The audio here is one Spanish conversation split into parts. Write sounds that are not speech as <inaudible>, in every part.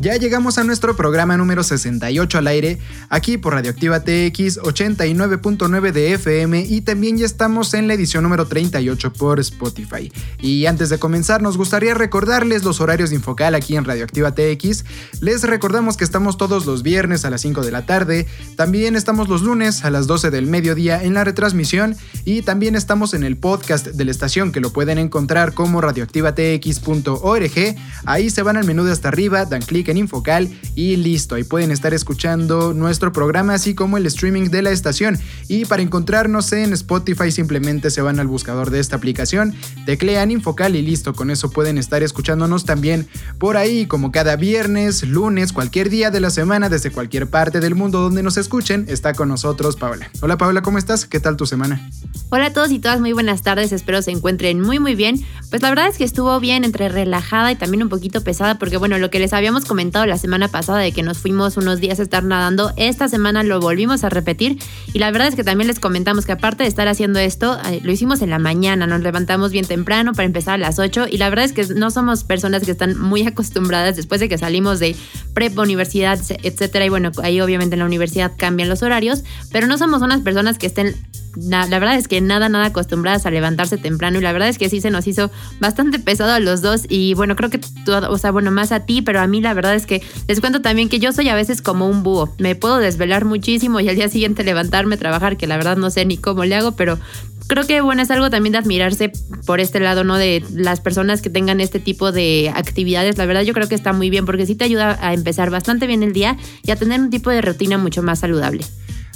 Ya llegamos a nuestro programa número 68 al aire, aquí por Radioactiva TX 89.9 de FM y también ya estamos en la edición número 38 por Spotify. Y antes de comenzar, nos gustaría recordarles los horarios de Infocal aquí en Radioactiva TX. Les recordamos que estamos todos los viernes a las 5 de la tarde, también estamos los lunes a las 12 del mediodía en la retransmisión y también estamos en el podcast de la estación que lo pueden encontrar como Radioactiva TX x.org. Ahí se van al menú de hasta arriba, dan clic en Infocal y listo. Ahí pueden estar escuchando nuestro programa, así como el streaming de la estación. Y para encontrarnos en Spotify, simplemente se van al buscador de esta aplicación, teclean Infocal y listo. Con eso pueden estar escuchándonos también por ahí, como cada viernes, lunes, cualquier día de la semana, desde cualquier parte del mundo donde nos escuchen. Está con nosotros Paula. Hola Paula, ¿cómo estás? ¿Qué tal tu semana? Hola a todos y todas, muy buenas tardes. Espero se encuentren muy, muy bien. Pues la verdad es que estuvo bien entre relajada y también un poquito pesada, porque bueno, lo que les habíamos comentado la semana pasada de que nos fuimos unos días a estar nadando, esta semana lo volvimos a repetir y la verdad es que también les comentamos que aparte de estar haciendo esto, eh, lo hicimos en la mañana, nos levantamos bien temprano para empezar a las 8 y la verdad es que no somos personas que están muy <laughs> acostumbradas después de que salimos de prepa, universidad, etcétera, y bueno, ahí obviamente en la universidad cambian los horarios, pero no somos unas personas que estén la verdad es que nada, nada acostumbradas a levantarse temprano y la verdad es que sí se nos hizo bastante pesado a los dos y bueno, creo que todo, o sea, bueno, más a ti, pero a mí la verdad es que les cuento también que yo soy a veces como un búho, me puedo desvelar muchísimo y al día siguiente levantarme, trabajar, que la verdad no sé ni cómo le hago, pero creo que bueno, es algo también de admirarse por este lado, ¿no? De las personas que tengan este tipo de actividades. La verdad yo creo que está muy bien porque sí te ayuda a empezar bastante bien el día y a tener un tipo de rutina mucho más saludable.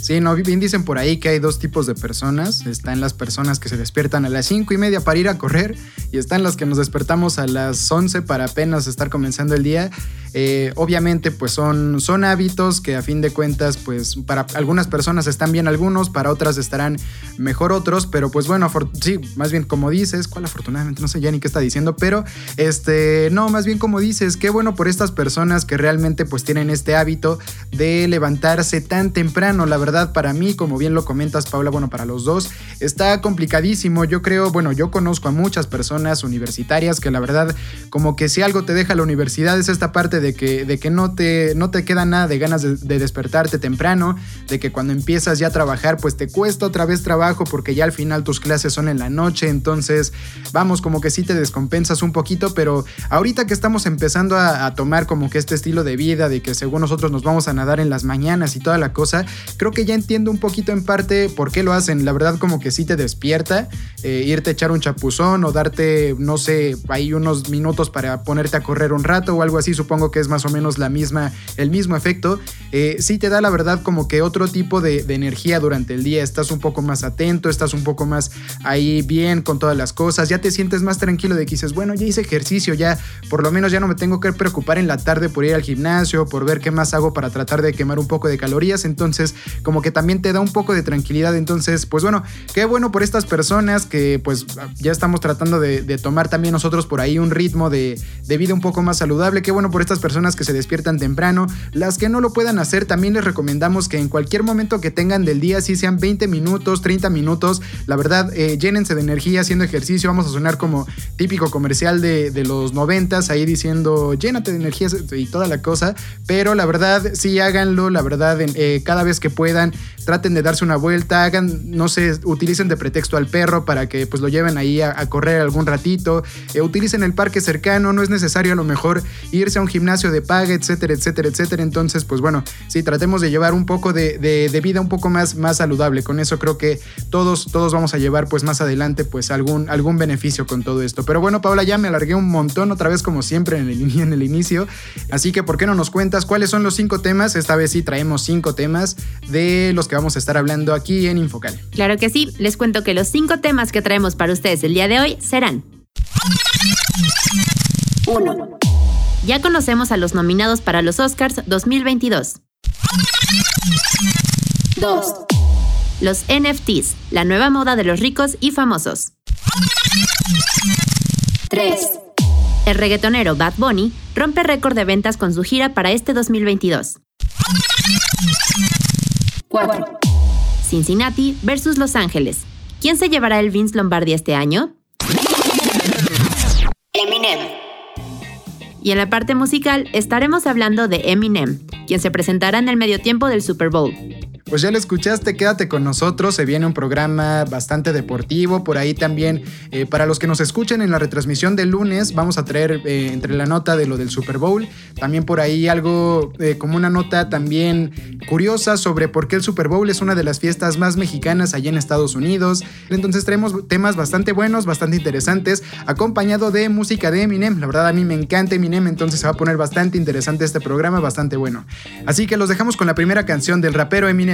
Sí, no, bien dicen por ahí que hay dos tipos de personas. Están las personas que se despiertan a las cinco y media para ir a correr y están las que nos despertamos a las 11 para apenas estar comenzando el día. Eh, obviamente, pues son, son hábitos que a fin de cuentas, pues para algunas personas están bien algunos, para otras estarán mejor otros, pero pues bueno, sí, más bien como dices, ¿cuál afortunadamente? No sé ya ni qué está diciendo, pero este, no, más bien como dices, qué bueno por estas personas que realmente pues tienen este hábito de levantarse tan temprano, la verdad para mí, como bien lo comentas, Paula, bueno, para los dos, está complicadísimo. Yo creo, bueno, yo conozco a muchas personas universitarias que la verdad, como que si algo te deja la universidad es esta parte de que, de que no, te, no te queda nada de ganas de, despertarte temprano, de que cuando empiezas ya a trabajar, pues te cuesta otra vez trabajo porque ya al final tus clases son en la noche, entonces vamos, como que sí te descompensas un poquito, pero ahorita que estamos empezando a, a tomar como que este estilo de vida, de que según nosotros nos vamos a nadar en las mañanas y toda la cosa, creo que ya entiendo un poquito en parte por qué lo hacen. La verdad como que sí te despierta eh, irte a echar un chapuzón o darte, no sé, ahí unos minutos para ponerte a correr un rato o algo así. Supongo que es más o menos la misma, el mismo efecto. Eh, sí te da la verdad como que otro tipo de, energía durante el día. Estás un poco más atento, estás un poco más ahí bien con todas las cosas. Ya te sientes más tranquilo de que dices, bueno, ya hice ejercicio, ya por lo menos ya no me tengo que preocupar en la tarde por ir al gimnasio, por ver qué más hago para tratar de quemar un poco de calorías. Entonces, como como que también te da un poco de tranquilidad. Entonces, pues bueno, qué bueno por estas personas que pues ya estamos tratando de, tomar también nosotros por ahí un ritmo de, vida un poco más saludable. Qué bueno por estas personas que se despiertan temprano. Las que no lo puedan hacer, también les recomendamos que en cualquier momento que tengan del día, si sean 20 minutos, 30 minutos, la verdad, eh, llénense de energía haciendo ejercicio. Vamos a sonar como típico comercial de, los noventas, ahí diciendo llénate de energía y toda la cosa. Pero la verdad, sí háganlo, la verdad, eh, cada vez que puedan traten de darse una vuelta, hagan, no sé, utilicen de pretexto al perro para que pues lo lleven ahí a, correr algún ratito, eh, utilicen el parque cercano, no es necesario a lo mejor irse a un gimnasio de paga, etcétera, etcétera, etcétera. Entonces, pues bueno, sí, tratemos de llevar un poco de, vida un poco más, más saludable. Con eso creo que todos, todos vamos a llevar pues más adelante pues algún, algún beneficio con todo esto. Pero bueno, Paula, ya me alargué un montón otra vez como siempre en el, en el inicio. Así que, ¿por qué no nos cuentas cuáles son los cinco temas? Esta vez sí traemos cinco temas de los que vamos a estar hablando aquí en Infocal. Claro que sí, les cuento que los cinco temas que traemos para ustedes el día de hoy serán 1. Ya conocemos a los nominados para los Oscars 2022. 2. Los NFTs, la nueva moda de los ricos y famosos. 3. El reggaetonero Bad Bunny rompe récord de ventas con su gira para este 2022. 4. Cincinnati versus Los Ángeles. ¿Quién se llevará el Vince Lombardi este año? Eminem. Y en la parte musical estaremos hablando de Eminem, quien se presentará en el medio tiempo del Super Bowl. Pues ya lo escuchaste, quédate con nosotros, se viene un programa bastante deportivo, por ahí también, eh, para los que nos escuchen en la retransmisión del lunes, vamos a traer eh, entre la nota de lo del Super Bowl, también por ahí algo eh, como una nota también curiosa sobre por qué el Super Bowl es una de las fiestas más mexicanas allá en Estados Unidos, entonces traemos temas bastante buenos, bastante interesantes, acompañado de música de Eminem, la verdad a mí me encanta Eminem, entonces se va a poner bastante interesante este programa, bastante bueno. Así que los dejamos con la primera canción del rapero Eminem,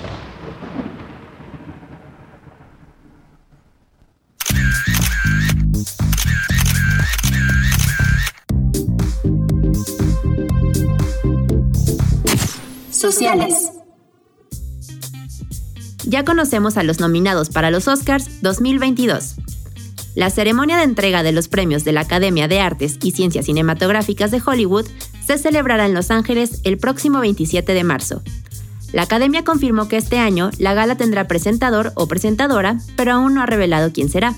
Ya conocemos a los nominados para los Oscars 2022. La ceremonia de entrega de los premios de la Academia de Artes y Ciencias Cinematográficas de Hollywood se celebrará en Los Ángeles el próximo 27 de marzo. La Academia confirmó que este año la gala tendrá presentador o presentadora, pero aún no ha revelado quién será.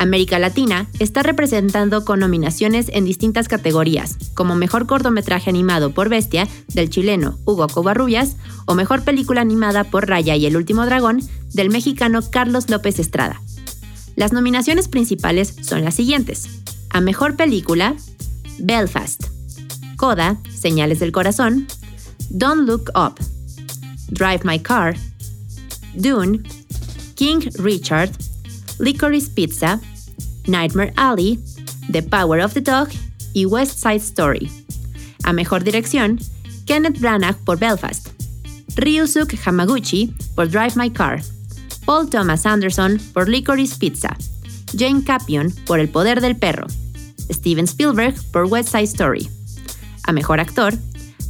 América Latina está representando con nominaciones en distintas categorías, como Mejor Cortometraje Animado por Bestia, del chileno Hugo Covarrubias, o Mejor Película Animada por Raya y el Último Dragón, del mexicano Carlos López Estrada. Las nominaciones principales son las siguientes. A Mejor Película, Belfast, Coda, Señales del Corazón, Don't Look Up, Drive My Car, Dune, King Richard, Licorice Pizza, Nightmare Alley, The Power of the Dog y West Side Story. A mejor dirección, Kenneth Branagh por Belfast, Ryusuke Hamaguchi por Drive My Car, Paul Thomas Anderson por Licorice Pizza, Jane Campion por El Poder del Perro, Steven Spielberg por West Side Story. A mejor actor,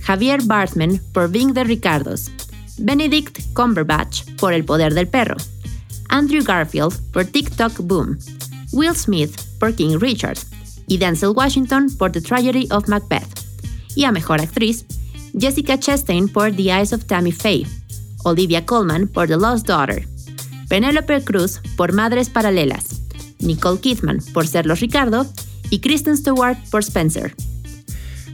Javier Bartman por Being the Ricardos, Benedict Cumberbatch por El Poder del Perro, Andrew Garfield por TikTok Boom, Will Smith por King Richard y Denzel Washington por The Tragedy of Macbeth. Y a Mejor Actriz, Jessica Chastain por The Eyes of Tammy Faye, Olivia Colman por The Lost Daughter, Penelope Cruz por Madres Paralelas, Nicole Kidman por Serlos Ricardo y Kristen Stewart por Spencer.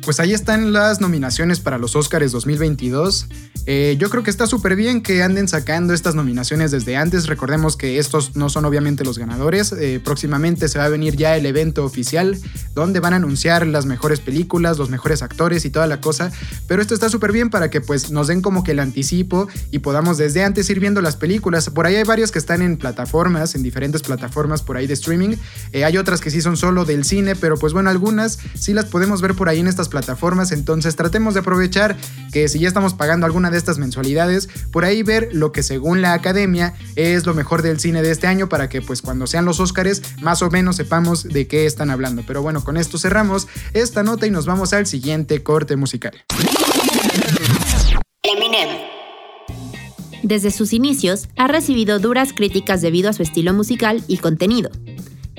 Pues ahí están las nominaciones para los Oscars 2022. Eh, yo creo que está súper bien que anden sacando estas nominaciones desde antes. Recordemos que estos no son obviamente los ganadores. Eh, próximamente se va a venir ya el evento oficial donde van a anunciar las mejores películas, los mejores actores y toda la cosa. Pero esto está súper bien para que pues nos den como que el anticipo y podamos desde antes ir viendo las películas. Por ahí hay varios que están en plataformas, en diferentes plataformas por ahí de streaming. Eh, hay otras que sí son solo del cine, pero pues bueno, algunas sí las podemos ver por ahí en estas plataformas. Entonces tratemos de aprovechar que si ya estamos pagando alguna de estas mensualidades, por ahí ver lo que según la academia es lo mejor del cine de este año para que pues cuando sean los Óscares más o menos sepamos de qué están hablando. Pero bueno, con esto cerramos esta nota y nos vamos al siguiente corte musical. Eminem. Desde sus inicios, ha recibido duras críticas debido a su estilo musical y contenido.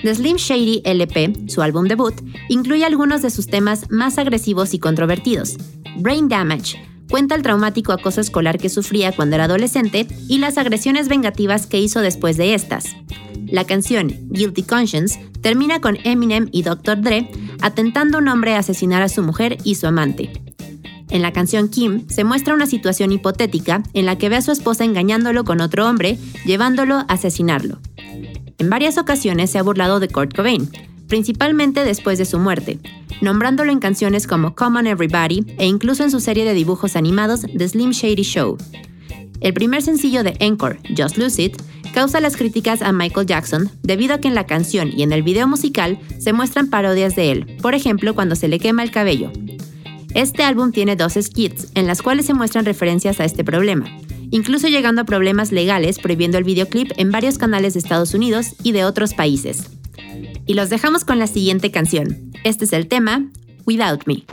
The Slim Shady LP, su álbum debut, incluye algunos de sus temas más agresivos y controvertidos. Brain Damage cuenta el traumático acoso escolar que sufría cuando era adolescente y las agresiones vengativas que hizo después de estas. La canción Guilty Conscience termina con Eminem y Dr. Dre atentando a un hombre a asesinar a su mujer y su amante. En la canción Kim se muestra una situación hipotética en la que ve a su esposa engañándolo con otro hombre, llevándolo a asesinarlo. En varias ocasiones se ha burlado de Kurt Cobain, principalmente después de su muerte, nombrándolo en canciones como Come On Everybody e incluso en su serie de dibujos animados The Slim Shady Show. El primer sencillo de Encore, Just Lose It, causa las críticas a Michael Jackson debido a que en la canción y en el video musical se muestran parodias de él, por ejemplo cuando se le quema el cabello. Este álbum tiene dos skits en las cuales se muestran referencias a este problema, incluso llegando a problemas legales prohibiendo el videoclip en varios canales de Estados Unidos y de otros países. Y los dejamos con la siguiente canción. Este es el tema Without Me.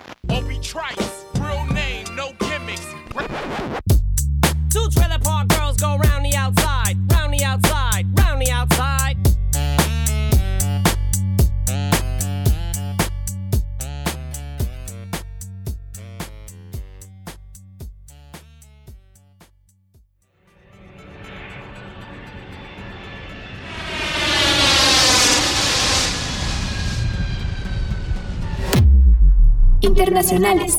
Internacionales.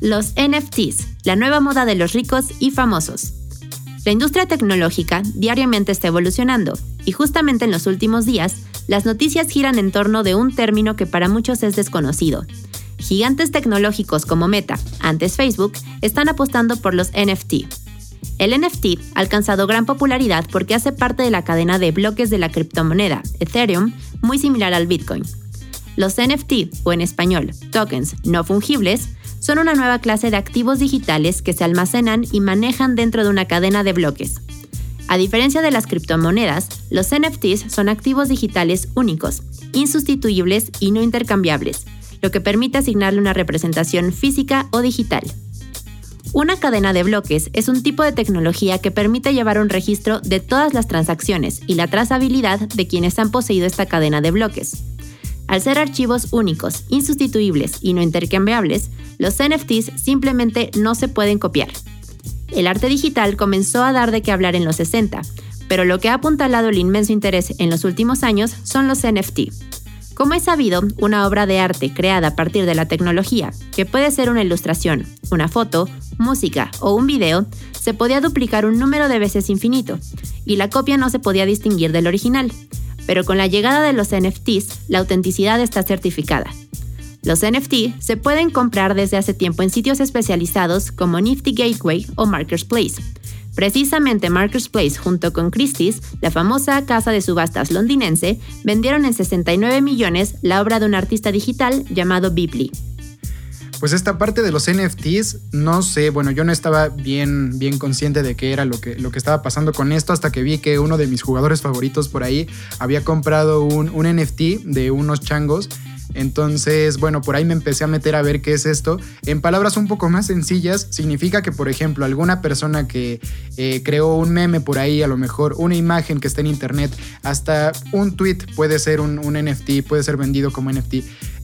Los NFTs, la nueva moda de los ricos y famosos. La industria tecnológica diariamente está evolucionando y justamente en los últimos días las noticias giran en torno de un término que para muchos es desconocido. Gigantes tecnológicos como Meta, antes Facebook, están apostando por los NFT. El NFT ha alcanzado gran popularidad porque hace parte de la cadena de bloques de la criptomoneda Ethereum, muy similar al Bitcoin. Los NFT, o en español, tokens no fungibles, son una nueva clase de activos digitales que se almacenan y manejan dentro de una cadena de bloques. A diferencia de las criptomonedas, los NFTs son activos digitales únicos, insustituibles y no intercambiables, lo que permite asignarle una representación física o digital. Una cadena de bloques es un tipo de tecnología que permite llevar un registro de todas las transacciones y la trazabilidad de quienes han poseído esta cadena de bloques. Al ser archivos únicos, insustituibles y no intercambiables, los NFTs simplemente no se pueden copiar. El arte digital comenzó a dar de qué hablar en los 60, pero lo que ha apuntalado el inmenso interés en los últimos años son los NFT. Como es sabido, una obra de arte creada a partir de la tecnología, que puede ser una ilustración, una foto, música o un video, se podía duplicar un número de veces infinito, y la copia no se podía distinguir del original, pero con la llegada de los NFTs, la autenticidad está certificada. Los NFT se pueden comprar desde hace tiempo en sitios especializados como Nifty Gateway o Markers Place. Precisamente Markers Place junto con Christie's, la famosa casa de subastas londinense, vendieron en 69 millones la obra de un artista digital llamado Bipley pues esta parte de los NFTs, no sé, bueno, yo no estaba bien, bien consciente de qué era lo que, lo que estaba pasando con esto hasta que vi que uno de mis jugadores favoritos por ahí había comprado un, un NFT de unos changos entonces, bueno, por ahí me empecé a meter a ver qué es esto. En palabras un poco más sencillas, significa que, por ejemplo, alguna persona que eh, creó un meme por ahí, a lo mejor una imagen que está en internet, hasta un tweet puede ser un, NFT, puede ser vendido como NFT.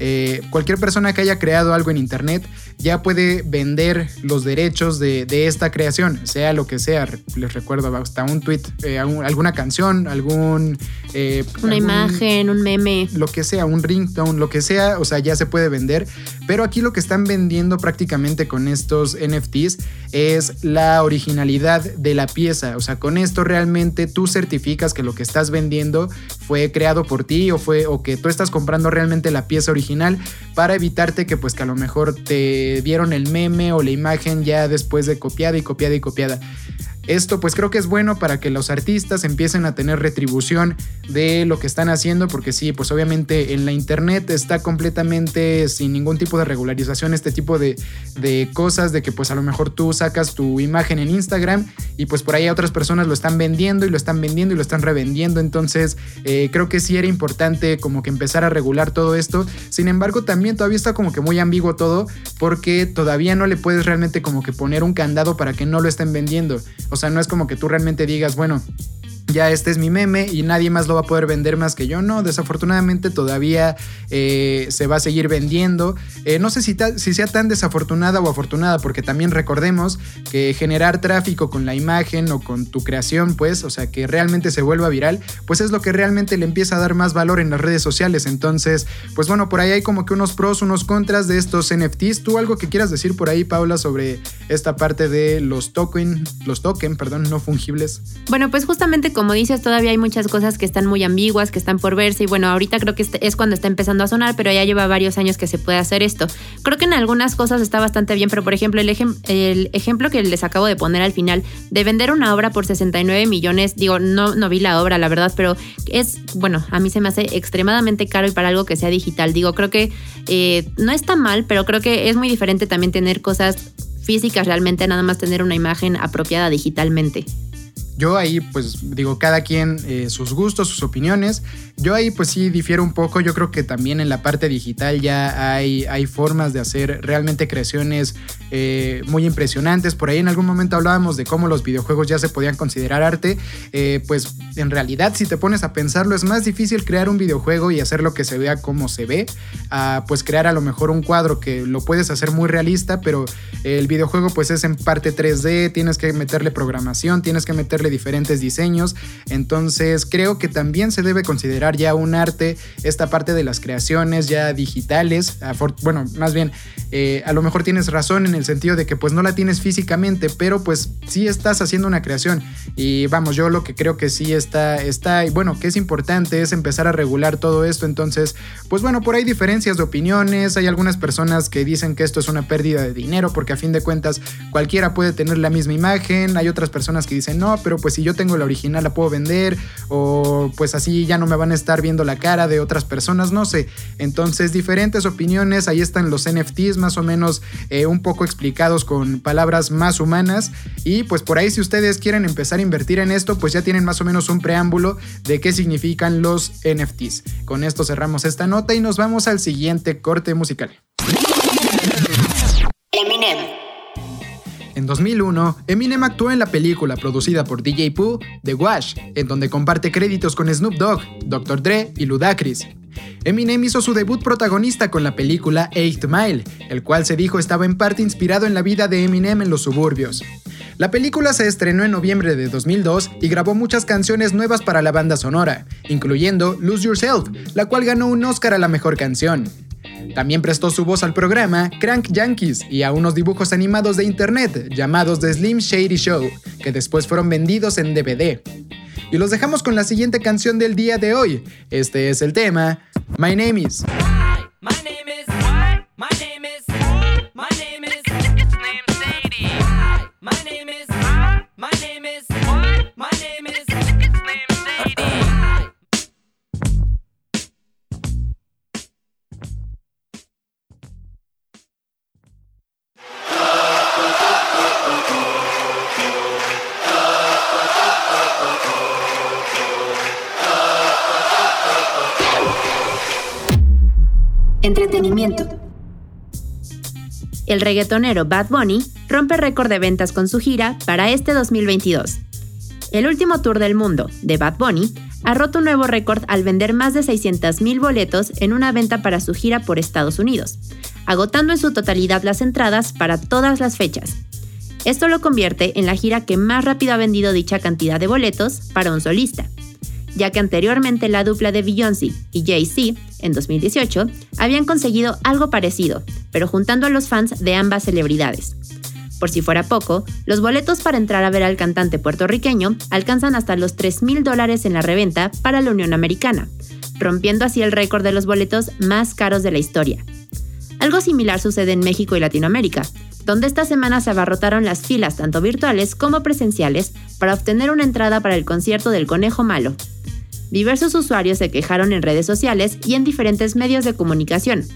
Eh, cualquier persona que haya creado algo en internet ya puede vender los derechos de, esta creación, sea lo que sea. Les recuerdo hasta un tweet, eh, alguna canción, algún... una imagen, un meme. Lo que sea, un ringtone, lo que sea, o sea, ya se puede vender. Pero aquí lo que están vendiendo prácticamente con estos NFTs es la originalidad de la pieza. O sea, con esto realmente tú certificas que lo que estás vendiendo fue creado por ti o fue o que tú estás comprando realmente la pieza original para evitarte que pues que a lo mejor te vieron el meme o la imagen ya después de copiada y copiada y copiada. Esto pues creo que es bueno para que los artistas empiecen a tener retribución de lo que están haciendo, porque sí, pues obviamente en la internet está completamente sin ningún tipo de regularización este tipo de, de cosas, de que pues a lo mejor tú sacas tu imagen en Instagram y pues por ahí otras personas lo están vendiendo y lo están vendiendo y lo están revendiendo, entonces eh, creo que sí era importante como que empezar a regular todo esto, sin embargo también todavía está como que muy ambiguo todo, porque todavía no le puedes realmente como que poner un candado para que no lo estén vendiendo. O sea, no es como que tú realmente digas, bueno, ya este es mi meme y nadie más lo va a poder vender más que yo. No, desafortunadamente todavía eh, se va a seguir vendiendo. Eh, no sé si, si, sea tan desafortunada o afortunada, porque también recordemos que generar tráfico con la imagen o con tu creación, pues, o sea, que realmente se vuelva viral, pues es lo que realmente le empieza a dar más valor en las redes sociales. Entonces, pues bueno, por ahí hay como que unos pros, unos contras de estos NFTs. ¿Tú algo que quieras decir por ahí, Paula, sobre esta parte de los token, los token, perdón, no fungibles? Bueno, pues justamente como dices, todavía hay muchas cosas que están muy ambiguas, que están por verse y bueno, ahorita creo que este es cuando está empezando a sonar, pero ya lleva varios años que se puede hacer esto. Creo que en algunas cosas está bastante bien, pero por ejemplo, el, el ejemplo que les acabo de poner al final de vender una obra por 69 millones, digo, no, vi la obra, la verdad, pero es, bueno, a mí se me hace extremadamente caro y para algo que sea digital. Digo, creo que eh, no está mal, pero creo que es muy diferente también tener cosas físicas realmente, nada más tener una imagen apropiada digitalmente. Yo ahí, pues digo, cada quien eh, sus gustos, sus opiniones. Yo ahí, pues sí, difiero un poco. Yo creo que también en la parte digital ya hay, hay formas de hacer realmente creaciones eh, muy impresionantes. Por ahí en algún momento hablábamos de cómo los videojuegos ya se podían considerar arte. Eh, pues en realidad, si te pones a pensarlo, es más difícil crear un videojuego y hacer lo que se vea como se ve, a pues crear a lo mejor un cuadro que lo puedes hacer muy realista, pero el videojuego pues es en parte 3D, tienes que meterle programación, tienes que meterle diferentes diseños. Entonces creo que también se debe considerar ya un arte esta parte de las creaciones ya digitales. Bueno, más bien, eh, a lo mejor tienes razón en el sentido de que pues no la tienes físicamente, pero pues sí estás haciendo una creación. Y vamos, yo lo que creo que sí está, está, y bueno, que es importante es empezar a regular todo esto. Entonces, pues bueno, por ahí diferencias de opiniones. Hay algunas personas que dicen que esto es una pérdida de dinero porque a fin de cuentas cualquiera puede tener la misma imagen. Hay otras personas que dicen no, pero pues si yo tengo la original la puedo vender o pues así ya no me van a estar viendo la cara de otras personas, no sé. Entonces diferentes opiniones, ahí están los NFTs más o menos eh, un poco explicados con palabras más humanas y pues por ahí si ustedes quieren empezar a invertir en esto pues ya tienen más o menos un preámbulo de qué significan los NFTs. Con esto cerramos esta nota y nos vamos al siguiente corte musical. En 2001, Eminem actuó en la película producida por DJ Pooh, The Wash, en donde comparte créditos con Snoop Dogg, Dr. Dre y Ludacris. Eminem hizo su debut protagonista con la película Eight Mile, el cual se dijo estaba en parte inspirado en la vida de Eminem en los suburbios. La película se estrenó en noviembre de 2002 y grabó muchas canciones nuevas para la banda sonora, incluyendo Lose Yourself, la cual ganó un Oscar a la mejor canción. También prestó su voz al programa Crank Yankees y a unos dibujos animados de internet llamados The Slim Shady Show, que después fueron vendidos en DVD. Y los dejamos con la siguiente canción del día de hoy. Este es el tema My Name Is. El reggaetonero Bad Bunny rompe récord de ventas con su gira para este 2022. El último tour del mundo de Bad Bunny ha roto un nuevo récord al vender más de 600.000 boletos en una venta para su gira por Estados Unidos, agotando en su totalidad las entradas para todas las fechas. Esto lo convierte en la gira que más rápido ha vendido dicha cantidad de boletos para un solista ya que anteriormente la dupla de Beyoncé y Jay-Z, en 2018, habían conseguido algo parecido, pero juntando a los fans de ambas celebridades. Por si fuera poco, los boletos para entrar a ver al cantante puertorriqueño alcanzan hasta los 3 mil dólares en la reventa para la Unión Americana, rompiendo así el récord de los boletos más caros de la historia. Algo similar sucede en México y Latinoamérica, donde esta semana se abarrotaron las filas tanto virtuales como presenciales para obtener una entrada para el concierto del Conejo Malo. Diversos usuarios se quejaron en redes sociales y en diferentes medios de comunicación,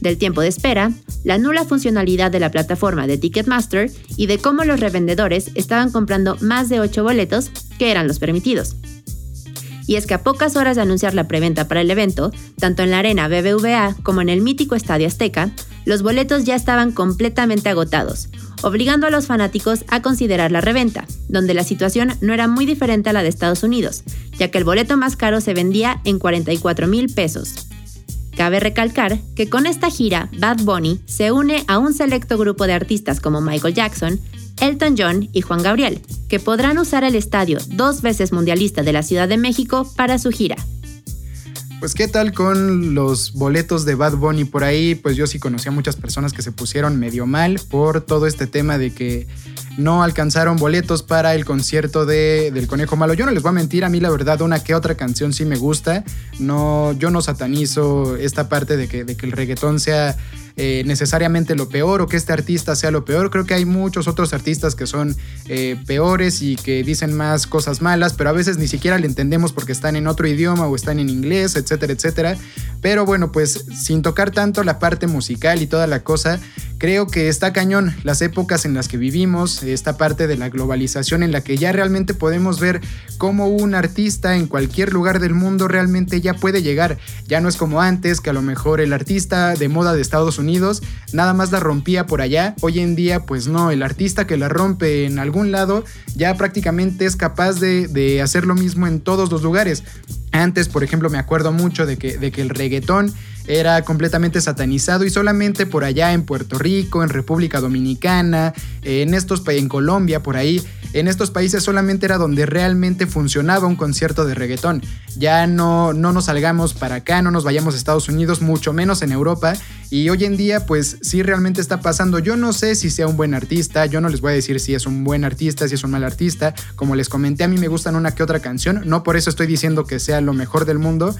del tiempo de espera, la nula funcionalidad de la plataforma de Ticketmaster y de cómo los revendedores estaban comprando más de 8 boletos, que eran los permitidos. Y es que a pocas horas de anunciar la preventa para el evento, tanto en la arena BBVA como en el mítico Estadio Azteca, los boletos ya estaban completamente agotados, obligando a los fanáticos a considerar la reventa, donde la situación no era muy diferente a la de Estados Unidos, ya que el boleto más caro se vendía en 44 mil pesos. Cabe recalcar que con esta gira, Bad Bunny se une a un selecto grupo de artistas como Michael Jackson, Elton John y Juan Gabriel, que podrán usar el estadio dos veces mundialista de la Ciudad de México para su gira. Pues qué tal con los boletos de Bad Bunny por ahí, pues yo sí conocí a muchas personas que se pusieron medio mal por todo este tema de que no alcanzaron boletos para el concierto de, del Conejo Malo. Yo no les voy a mentir, a mí la verdad una que otra canción sí me gusta. No, yo no satanizo esta parte de que, de que el reggaetón sea eh, necesariamente lo peor o que este artista sea lo peor. Creo que hay muchos otros artistas que son eh, peores y que dicen más cosas malas, pero a veces ni siquiera le entendemos porque están en otro idioma o están en inglés, etcétera, etcétera. Pero bueno, pues sin tocar tanto la parte musical y toda la cosa, creo que está cañón las épocas en las que vivimos, esta parte de la globalización en la que ya realmente podemos ver cómo un artista en cualquier lugar del mundo realmente ya puede llegar. Ya no es como antes, que a lo mejor el artista de moda de Estados Unidos nada más la rompía por allá. Hoy en día, pues no, el artista que la rompe en algún lado ya prácticamente es capaz de, de hacer lo mismo en todos los lugares. Antes, por ejemplo, me acuerdo mucho de que, de que el reggaetón era completamente satanizado y solamente por allá en Puerto Rico, en República Dominicana, en estos en Colombia, por ahí, en estos países solamente era donde realmente funcionaba un concierto de reggaetón. Ya no, no nos salgamos para acá, no nos vayamos a Estados Unidos, mucho menos en Europa. Y hoy en día, pues sí realmente está pasando. Yo no sé si sea un buen artista, yo no les voy a decir si es un buen artista, si es un mal artista. Como les comenté, a mí me gustan una que otra canción, no por eso estoy diciendo que sea lo mejor del mundo,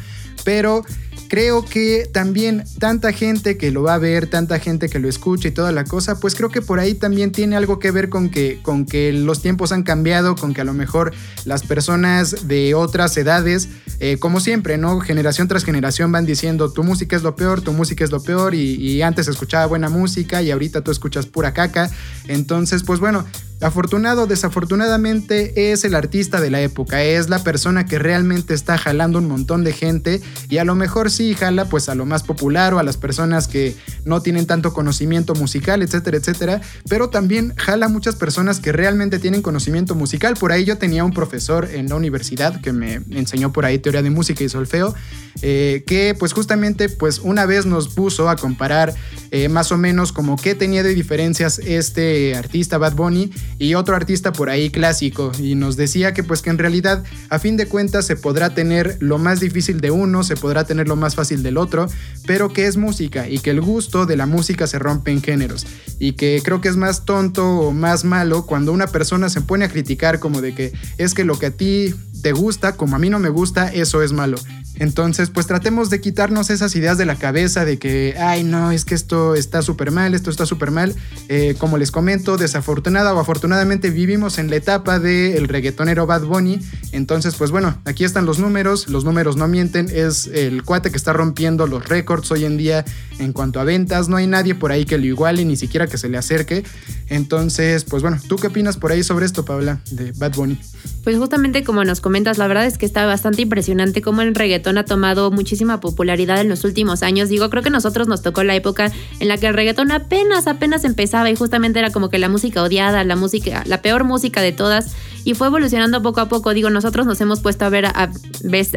pero creo que también tanta gente que lo va a ver, tanta gente que lo escucha y toda la cosa, pues creo que por ahí también tiene algo que ver con que, con que los tiempos han cambiado, con que a lo mejor las personas de otras edades, eh, como siempre, ¿no? Generación tras generación van diciendo tu música es lo peor, tu música es lo peor y, y antes escuchaba buena música y ahorita tú escuchas pura caca. Entonces, pues bueno, Afortunado o desafortunadamente es el artista de la época, es la persona que realmente está jalando un montón de gente y a lo mejor sí jala pues a lo más popular o a las personas que no tienen tanto conocimiento musical, etcétera, etcétera, pero también jala muchas personas que realmente tienen conocimiento musical. Por ahí yo tenía un profesor en la universidad que me enseñó por ahí teoría de música y solfeo, eh, que pues justamente pues una vez nos puso a comparar eh, más o menos como qué tenía de diferencias este artista Bad Bunny y otro artista por ahí clásico y nos decía que pues que en realidad a fin de cuentas se podrá tener lo más difícil de uno, se podrá tener lo más fácil del otro, pero que es música y que el gusto de la música se rompe en géneros y que creo que es más tonto o más malo cuando una persona se pone a criticar como de que es que lo que a ti te gusta, como a mí no me gusta, eso es malo. Entonces, pues tratemos de quitarnos esas ideas de la cabeza de que, ay, no, es que esto está súper mal, esto está súper mal. Eh, como les comento, desafortunada o afortunadamente vivimos en la etapa del reggaetonero Bad Bunny. Entonces, pues bueno, aquí están los números, los números no mienten, es el cuate que está rompiendo los récords hoy en día en cuanto a ventas. No hay nadie por ahí que lo iguale, ni siquiera que se le acerque. Entonces, pues bueno, ¿tú qué opinas por ahí sobre esto, Paula, de Bad Bunny? Pues justamente como nos comentas, la verdad es que está bastante impresionante cómo el ha tomado muchísima popularidad en los últimos años. Digo, creo que nosotros nos tocó la época en la que el reggaetón apenas, apenas empezaba y justamente era como que la música odiada, la música, la peor música de todas y fue evolucionando poco a poco. Digo, nosotros nos hemos puesto a ver a,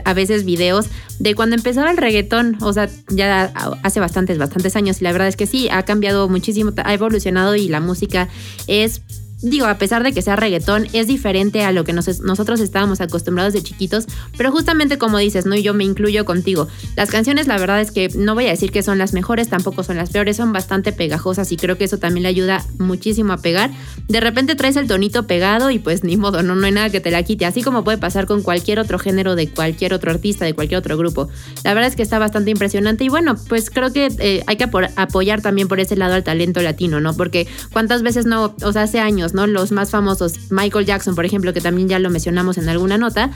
a, veces videos de cuando empezaba el reggaetón, o sea, ya hace bastantes, bastantes años y la verdad es que sí, ha cambiado muchísimo, ha evolucionado y la música es digo, a pesar de que sea reggaetón, es diferente a lo que nosotros estábamos acostumbrados de chiquitos, pero justamente como dices, ¿no? Y yo me incluyo contigo. Las canciones, la verdad es que no voy a decir que son las mejores, tampoco son las peores, son bastante pegajosas y creo que eso también le ayuda muchísimo a pegar. De repente traes el tonito pegado y pues ni modo, no, no hay nada que te la quite, así como puede pasar con cualquier otro género de cualquier otro artista, de cualquier otro grupo. La verdad es que está bastante impresionante y bueno, pues creo que eh, hay que apoyar también por ese lado al talento latino, ¿no? Porque cuántas veces no, o sea, hace años, ¿no? Los más famosos, Michael Jackson, por ejemplo, que también ya lo mencionamos en alguna nota,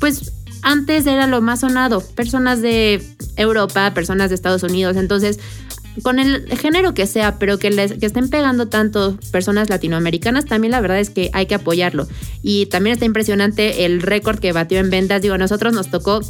pues antes era lo más sonado, personas de Europa, personas de Estados Unidos, entonces con el género que sea, pero que, les, que estén pegando tanto personas latinoamericanas, también la verdad es que hay que apoyarlo. Y también está impresionante el récord que batió en ventas. Digo, a nosotros nos tocó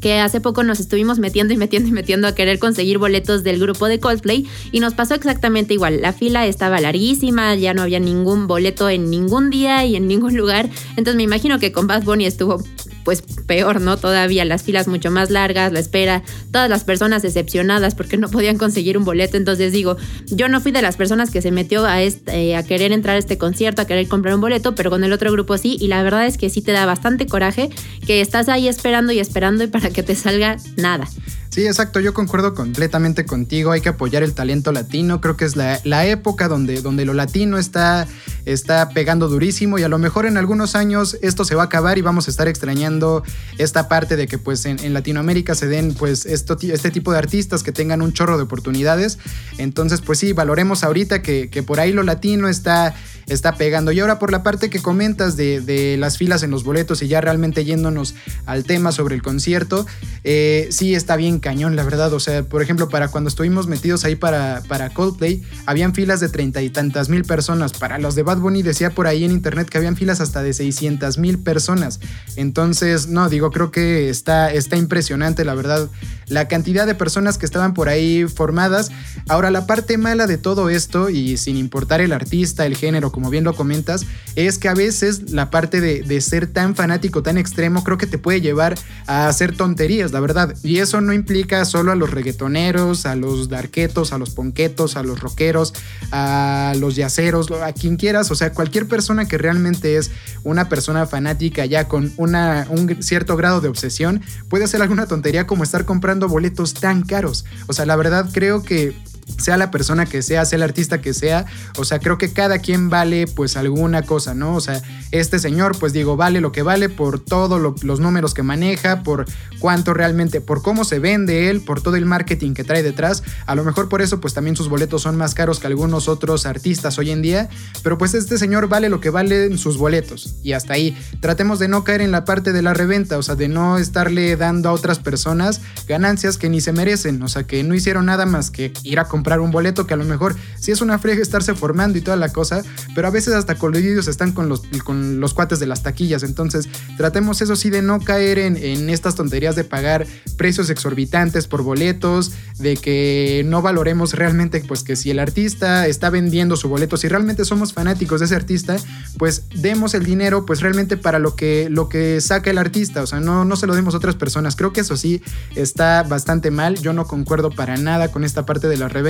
que hace poco nos estuvimos metiendo y metiendo y metiendo a querer conseguir boletos del grupo de Coldplay y nos pasó exactamente igual. La fila estaba larguísima, ya no había ningún boleto en ningún día y en ningún lugar. Entonces me imagino que con Bad Bunny estuvo pues peor, ¿no? Todavía las filas mucho más largas, la espera, todas las personas decepcionadas porque no podían conseguir un boleto. Entonces digo, yo no fui de las personas que se metió a, este, a querer entrar a este concierto, a querer comprar un boleto, pero con el otro grupo sí. Y la verdad es que sí te da bastante coraje que estás ahí esperando y esperando y para que te salga nada. Sí, exacto, yo concuerdo completamente contigo, hay que apoyar el talento latino, creo que es la, época donde, donde lo latino está, está pegando durísimo y a lo mejor en algunos años esto se va a acabar y vamos a estar extrañando esta parte de que pues en, Latinoamérica se den pues esto, este tipo de artistas que tengan un chorro de oportunidades, entonces pues sí, valoremos ahorita que, que por ahí lo latino está está pegando. Y ahora por la parte que comentas de, las filas en los boletos y ya realmente yéndonos al tema sobre el concierto, eh, sí está bien cañón, la verdad. O sea, por ejemplo, para cuando estuvimos metidos ahí para, para Coldplay, habían filas de treinta y tantas mil personas. Para los de Bad Bunny decía por ahí en internet que habían filas hasta de 600 mil personas. Entonces, no, digo, creo que está, está impresionante, la verdad, la cantidad de personas que estaban por ahí formadas. Ahora, la parte mala de todo esto, y sin importar el artista, el género, como bien lo comentas, es que a veces la parte de, ser tan fanático, tan extremo, creo que te puede llevar a hacer tonterías, la verdad. Y eso no implica solo a los reggaetoneros, a los darquetos, a los ponquetos, a los rockeros, a los yaceros, a quien quieras, o sea, cualquier persona que realmente es una persona fanática ya con una, un cierto grado de obsesión, puede hacer alguna tontería como estar comprando boletos tan caros. O sea, la verdad creo que sea la persona que sea, sea el artista que sea, o sea, creo que cada quien vale pues alguna cosa, ¿no? O sea, este señor pues digo, vale lo que vale por todos los números que maneja, por cuánto realmente, por cómo se vende él, por todo el marketing que trae detrás, a lo mejor por eso pues también sus boletos son más caros que algunos otros artistas hoy en día, pero pues este señor vale lo que valen sus boletos y hasta ahí. Tratemos de no caer en la parte de la reventa, o sea, de no estarle dando a otras personas ganancias que ni se merecen, o sea, que no hicieron nada más que ir a comprar comprar un boleto que a lo mejor sí es una frega estarse formando y toda la cosa, pero a veces hasta colididos están con los, con los cuates de las taquillas. Entonces, tratemos eso sí de no caer en, en estas tonterías de pagar precios exorbitantes por boletos, de que no valoremos realmente, pues que si el artista está vendiendo su boleto, si realmente somos fanáticos de ese artista, pues demos el dinero, pues realmente para lo que, lo que saca el artista, o sea, no, no se lo demos a otras personas. Creo que eso sí está bastante mal. Yo no concuerdo para nada con esta parte de la reventa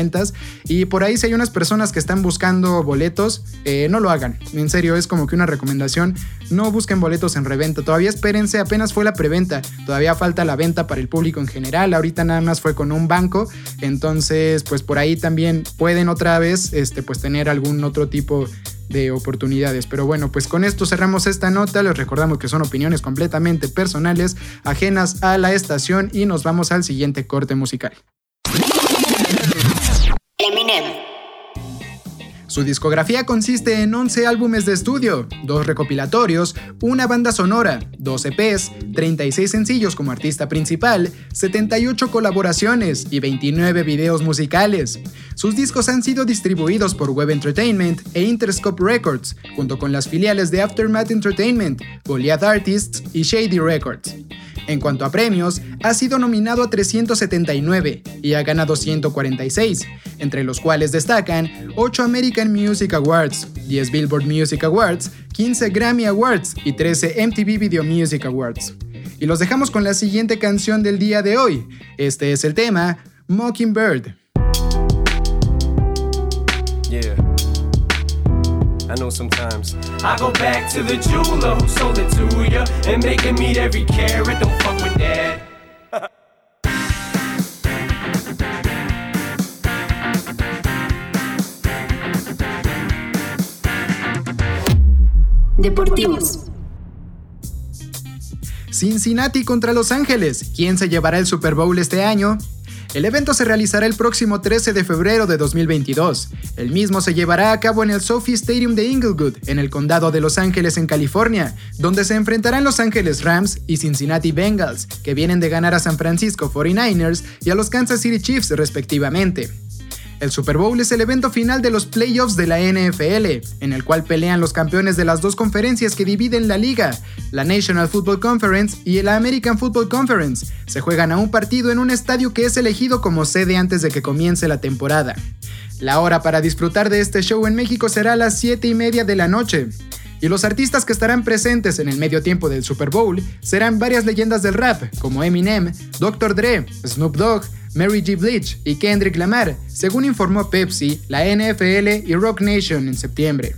y por ahí si hay unas personas que están buscando boletos, eh, no lo hagan. En serio, es como que una recomendación. No busquen boletos en reventa. Todavía espérense, apenas fue la preventa. Todavía falta la venta para el público en general. Ahorita nada más fue con un banco. Entonces, pues por ahí también pueden otra vez este, pues tener algún otro tipo de oportunidades. Pero bueno, pues con esto cerramos esta nota. Les recordamos que son opiniones completamente personales, ajenas a la estación y nos vamos al siguiente corte musical. Su discografía consiste en 11 álbumes de estudio, dos recopilatorios, una banda sonora, 12 EPs, 36 sencillos como artista principal, 78 colaboraciones y 29 videos musicales. Sus discos han sido distribuidos por Web Entertainment e Interscope Records, junto con las filiales de Aftermath Entertainment, Goliath Artists y Shady Records. En cuanto a premios, ha sido nominado a 379 y ha ganado 146, entre los cuales destacan 8 American Music Awards, 10 Billboard Music Awards, 15 Grammy Awards y 13 MTV Video Music Awards. Y los dejamos con la siguiente canción del día de hoy. Este es el tema Mockingbird. I know sometimes I go back to the jeweler who sold it to ya and make it meet every carat. Don't fuck with that. Deportivos. Cincinnati contra Los Ángeles. ¿Quién se llevará el Super Bowl este año? El evento se realizará el próximo 13 de febrero de 2022. El mismo se llevará a cabo en el Sophie Stadium de Inglewood, en el condado de Los Ángeles, en California, donde se enfrentarán Los Ángeles Rams y Cincinnati Bengals, que vienen de ganar a San Francisco 49ers y a los Kansas City Chiefs respectivamente. El Super Bowl es el evento final de los playoffs de la NFL, en el cual pelean los campeones de las dos conferencias que dividen la liga, la National Football Conference y la American Football Conference. Se juegan a un partido en un estadio que es elegido como sede antes de que comience la temporada. La hora para disfrutar de este show en México será a las 7 y media de la noche. Y los artistas que estarán presentes en el medio tiempo del Super Bowl serán varias leyendas del rap, como Eminem, Dr. Dre, Snoop Dogg, Mary G. Bleach y Kendrick Lamar, según informó Pepsi, la NFL y Rock Nation en septiembre.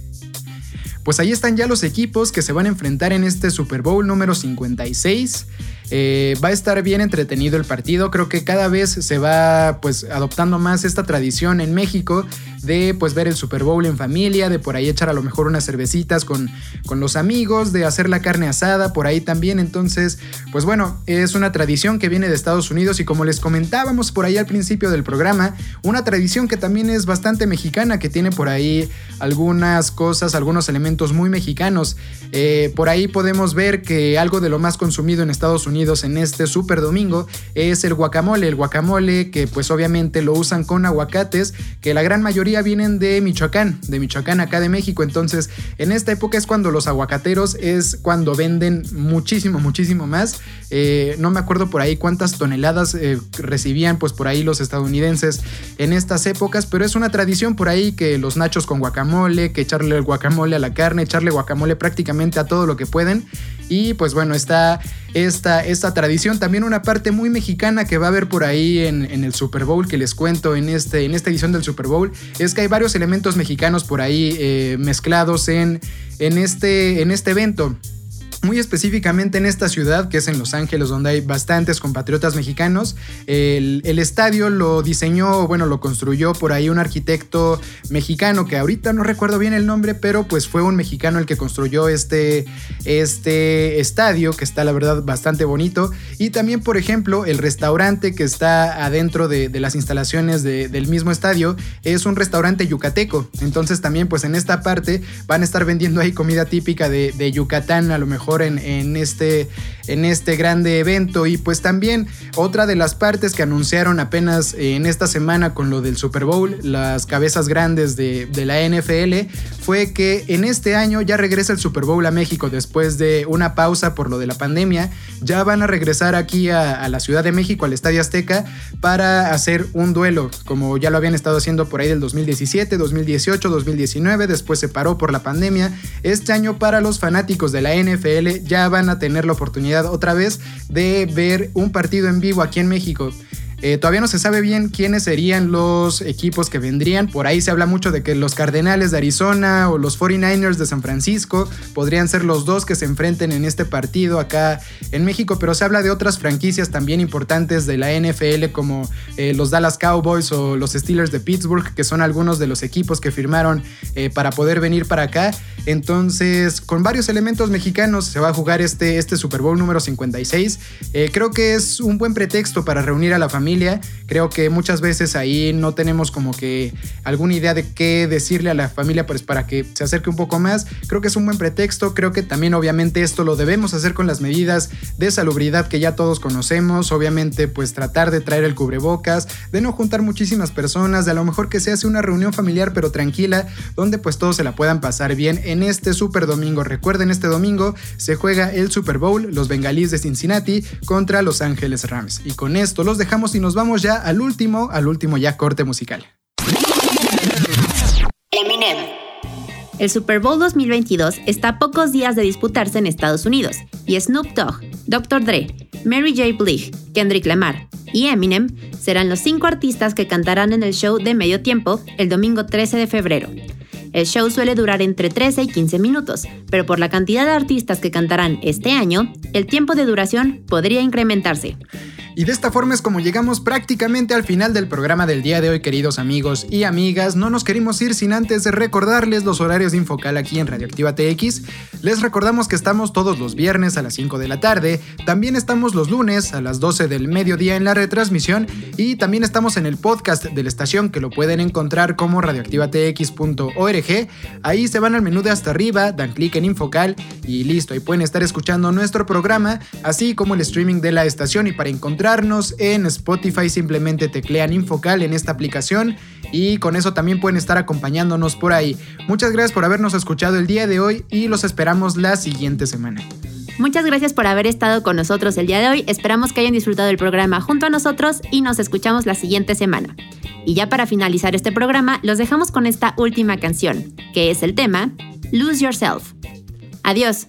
Pues ahí están ya los equipos que se van a enfrentar en este Super Bowl número 56. Eh, va a estar bien entretenido el partido. Creo que cada vez se va pues adoptando más esta tradición en México de pues ver el Super Bowl en familia, de por ahí echar a lo mejor unas cervecitas con, con los amigos, de hacer la carne asada por ahí también. Entonces, pues bueno, es una tradición que viene de Estados Unidos y como les comentábamos por ahí al principio del programa, una tradición que también es bastante mexicana, que tiene por ahí algunas cosas, algunos elementos muy mexicanos. Eh, por ahí podemos ver que algo de lo más consumido en Estados Unidos en este Super Domingo es el guacamole, el guacamole que pues obviamente lo usan con aguacates, que la gran mayoría vienen de Michoacán, de Michoacán acá de México. Entonces, en esta época es cuando los aguacateros es cuando venden muchísimo, muchísimo más. Eh, no me acuerdo por ahí cuántas toneladas eh, recibían pues por ahí los estadounidenses en estas épocas, pero es una tradición por ahí que los nachos con guacamole, que echarle el guacamole a la carne, echarle guacamole prácticamente a todo lo que pueden. Y pues bueno, está esta, esta tradición, también una parte muy mexicana que va a haber por ahí en, el Super Bowl que les cuento en, este, en esta edición del Super Bowl, es que hay varios elementos mexicanos por ahí eh, mezclados en, en, este, en este evento muy específicamente en esta ciudad, que es en Los Ángeles, donde hay bastantes compatriotas mexicanos. El, estadio lo diseñó, bueno, lo construyó por ahí un arquitecto mexicano, que ahorita no recuerdo bien el nombre, pero pues fue un mexicano el que construyó este, este estadio, que está la verdad bastante bonito. Y también, por ejemplo, el restaurante que está adentro de, las instalaciones del mismo estadio es un restaurante yucateco. Entonces también, pues en esta parte van a estar vendiendo ahí comida típica de, de Yucatán, a lo mejor en, este, en este grande evento. Y pues también otra de las partes que anunciaron apenas en esta semana con lo del Super Bowl, las cabezas grandes de, la NFL, fue que en este año ya regresa el Super Bowl a México después de una pausa por lo de la pandemia. Ya van a regresar aquí a, la Ciudad de México, al Estadio Azteca, para hacer un duelo, como ya lo habían estado haciendo por ahí del 2017, 2018, 2019, después se paró por la pandemia. Este año para los fanáticos de la NFL ya van a tener la oportunidad otra vez de ver un partido en vivo aquí en México. Eh, todavía no se sabe bien quiénes serían los equipos que vendrían. Por ahí se habla mucho de que los Cardenales de Arizona o los 49ers de San Francisco podrían ser los dos que se enfrenten en este partido acá en México, pero se habla de otras franquicias también importantes de la NFL como eh, los Dallas Cowboys o los Steelers de Pittsburgh, que son algunos de los equipos que firmaron eh, para poder venir para acá. Entonces, con varios elementos mexicanos se va a jugar este, este Super Bowl número 56. creo que es un buen pretexto para reunir a la familia Creo que muchas veces ahí no tenemos como que alguna idea de qué decirle a la familia pues para que se acerque un poco más. Creo que es un buen pretexto. Creo que también obviamente esto lo debemos hacer con las medidas de salubridad que ya todos conocemos. Obviamente pues tratar de traer el cubrebocas, de no juntar muchísimas personas, de a lo mejor que se hace una reunión familiar pero tranquila, donde pues todos se la puedan pasar bien en este Super Domingo. Recuerden, este domingo se juega el Super Bowl, los bengalíes de Cincinnati contra Los Ángeles Rams. Y con esto los dejamos y nos vamos ya al último, al último ya corte musical. Eminem. El Super Bowl 2022 está a pocos días de disputarse en Estados Unidos y Snoop Dogg, Dr. Dre, Mary J. Blige, Kendrick Lamar y Eminem serán los cinco artistas que cantarán en el show de medio tiempo el domingo 13 de febrero. El show suele durar entre 13 y 15 minutos, pero por la cantidad de artistas que cantarán este año, el tiempo de duración podría incrementarse. Y de esta forma es como llegamos prácticamente al final del programa del día de hoy, queridos amigos y amigas. No nos queremos ir sin antes recordarles los horarios de Infocal aquí en Radioactiva TX. Les recordamos que estamos todos los viernes a las 5 de la tarde, también estamos los lunes a las 12 del mediodía en la retransmisión y también estamos en el podcast de la estación que lo pueden encontrar como radioactivatx.org. Ahí se van al menú de hasta arriba, dan clic en Infocal y listo, ahí pueden estar escuchando nuestro programa, así como el streaming de la estación y para encontrar en Spotify, simplemente teclean Infocal en esta aplicación y con eso también pueden estar acompañándonos por ahí. Muchas gracias por habernos escuchado el día de hoy y los esperamos la siguiente semana. Muchas gracias por haber estado con nosotros el día de hoy. Esperamos que hayan disfrutado el programa junto a nosotros y nos escuchamos la siguiente semana. Y ya para finalizar este programa, los dejamos con esta última canción, que es el tema Lose Yourself. Adiós.